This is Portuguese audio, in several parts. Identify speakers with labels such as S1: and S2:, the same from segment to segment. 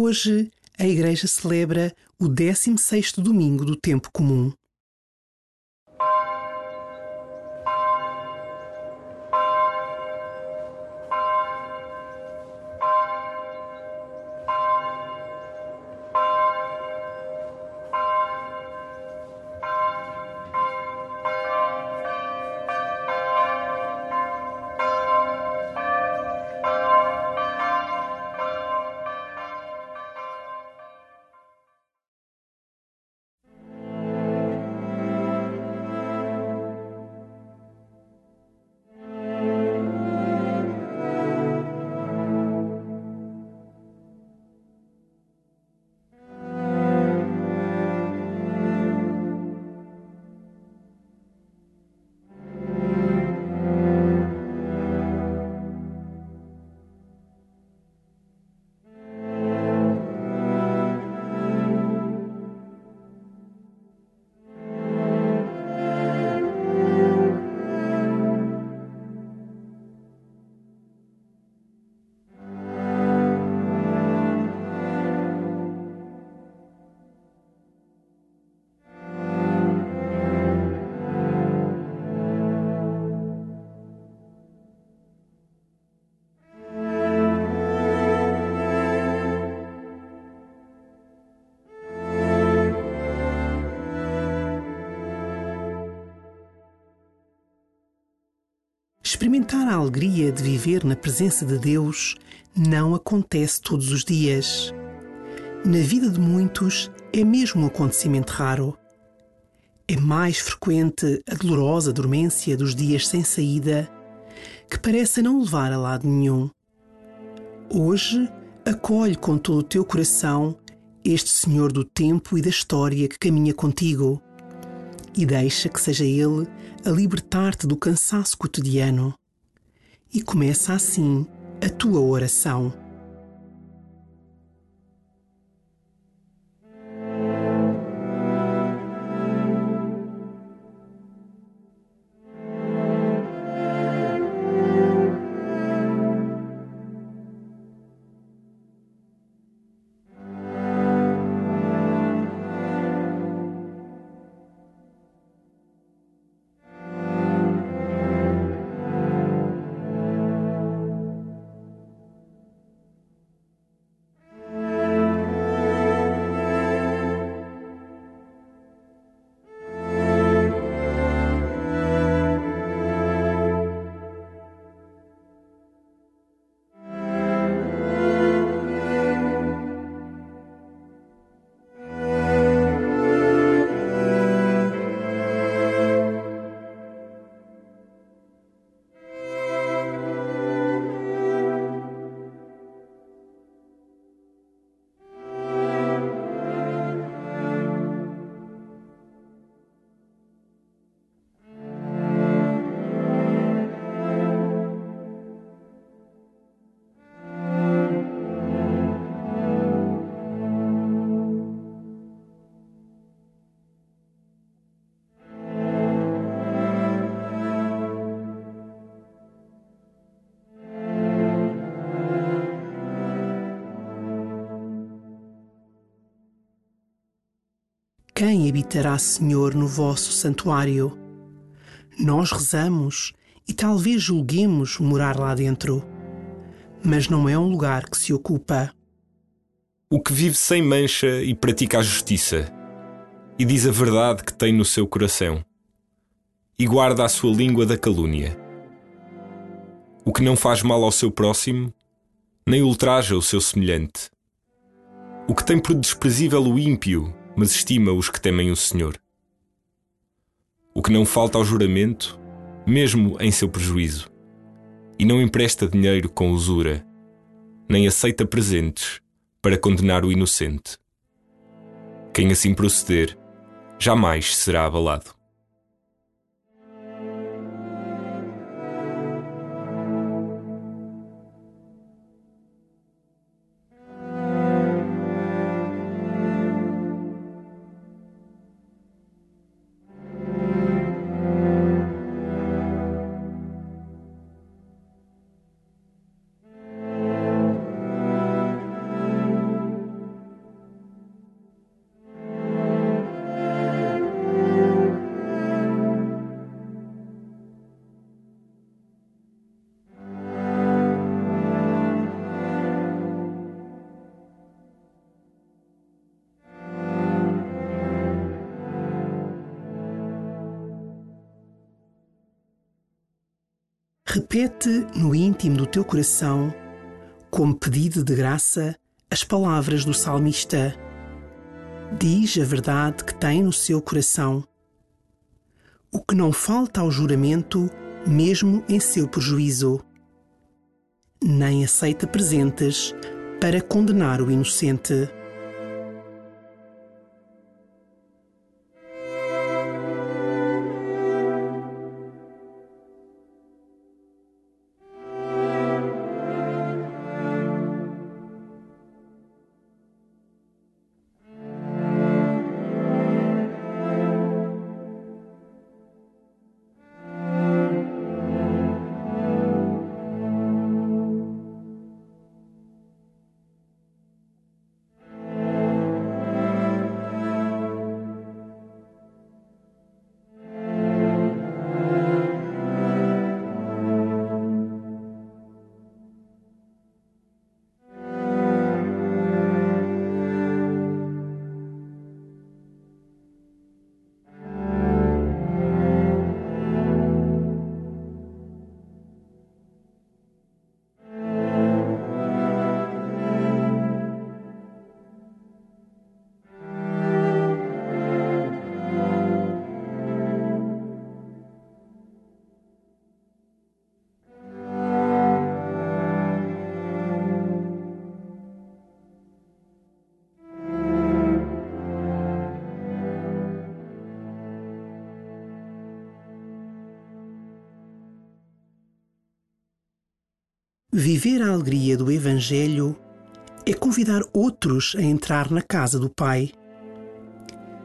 S1: Hoje, a Igreja celebra o 16º domingo do tempo comum. Experimentar a alegria de viver na presença de Deus não acontece todos os dias. Na vida de muitos é mesmo um acontecimento raro. É mais frequente a dolorosa dormência dos dias sem saída, que parece não levar a lado nenhum. Hoje, acolhe com todo o teu coração este Senhor do tempo e da história que caminha contigo e deixa que seja Ele a libertar-te do cansaço cotidiano. E começa assim a tua oração. Quem habitará, Senhor, no vosso santuário? Nós rezamos e talvez julguemos morar lá dentro, mas não é um lugar que se ocupa.
S2: O que vive sem mancha e pratica a justiça, e diz a verdade que tem no seu coração, e guarda a sua língua da calúnia. O que não faz mal ao seu próximo, nem ultraja o seu semelhante. O que tem por desprezível o ímpio mas estima os que temem o Senhor. O que não falta ao juramento, mesmo em seu prejuízo, e não empresta dinheiro com usura, nem aceita presentes para condenar o inocente. Quem assim proceder, jamais será abalado.
S1: Repete no íntimo do teu coração, como pedido de graça, as palavras do salmista. Diz a verdade que tem no seu coração. O que não falta ao juramento, mesmo em seu prejuízo. Nem aceita presentes para condenar o inocente. Viver a alegria do Evangelho é convidar outros a entrar na casa do Pai.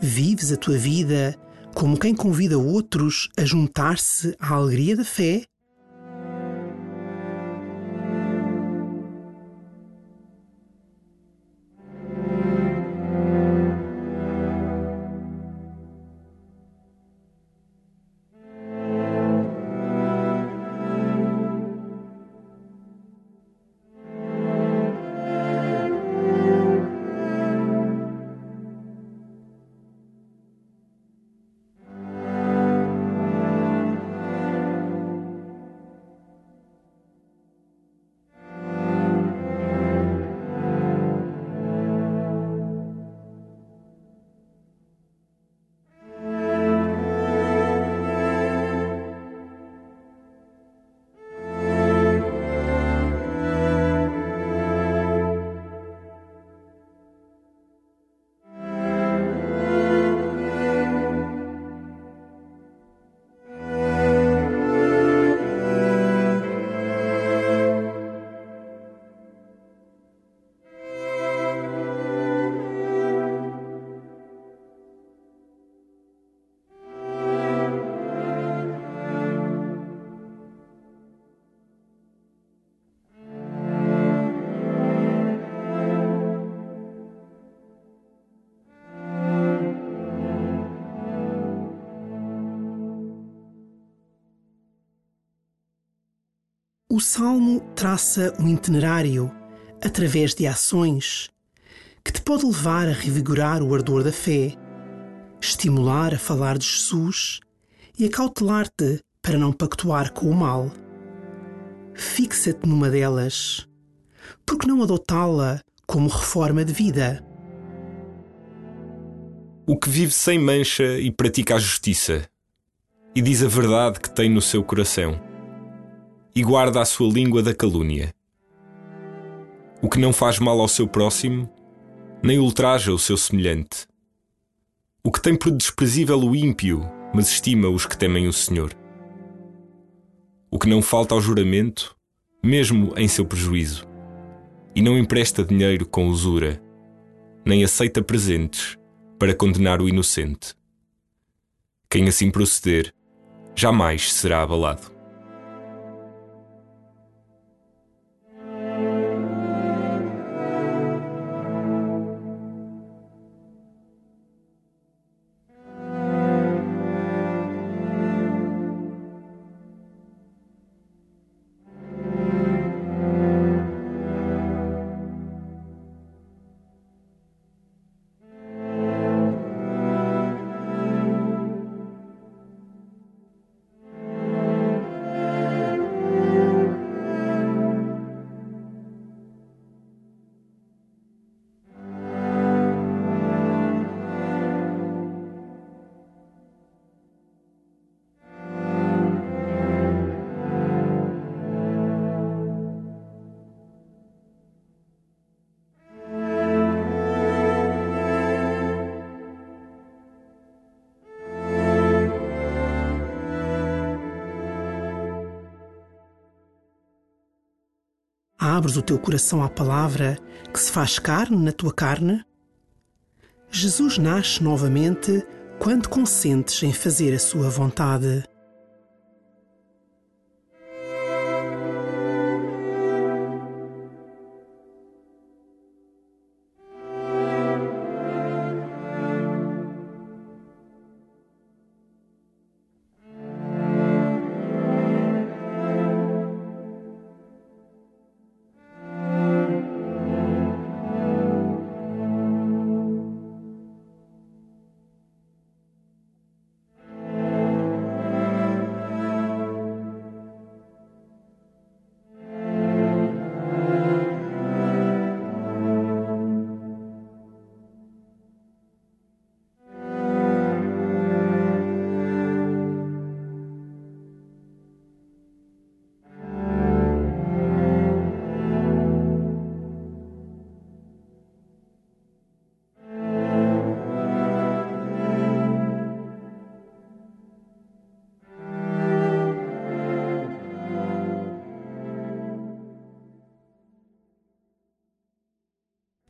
S1: Vives a tua vida como quem convida outros a juntar-se à alegria da fé? O Salmo traça um itinerário através de ações que te pode levar a revigorar o ardor da fé, estimular a falar de Jesus e a cautelar-te para não pactuar com o mal. Fixa-te numa delas. Por que não adotá-la como reforma de vida?
S2: O que vive sem mancha e pratica a justiça, e diz a verdade que tem no seu coração e guarda a sua língua da calúnia. O que não faz mal ao seu próximo, nem ultraja o seu semelhante. O que tem por desprezível o ímpio, mas estima os que temem o Senhor. O que não falta ao juramento, mesmo em seu prejuízo, e não empresta dinheiro com usura, nem aceita presentes para condenar o inocente. Quem assim proceder, jamais será abalado.
S1: Abres o teu coração à palavra que se faz carne na tua carne? Jesus nasce novamente quando consentes em fazer a sua vontade.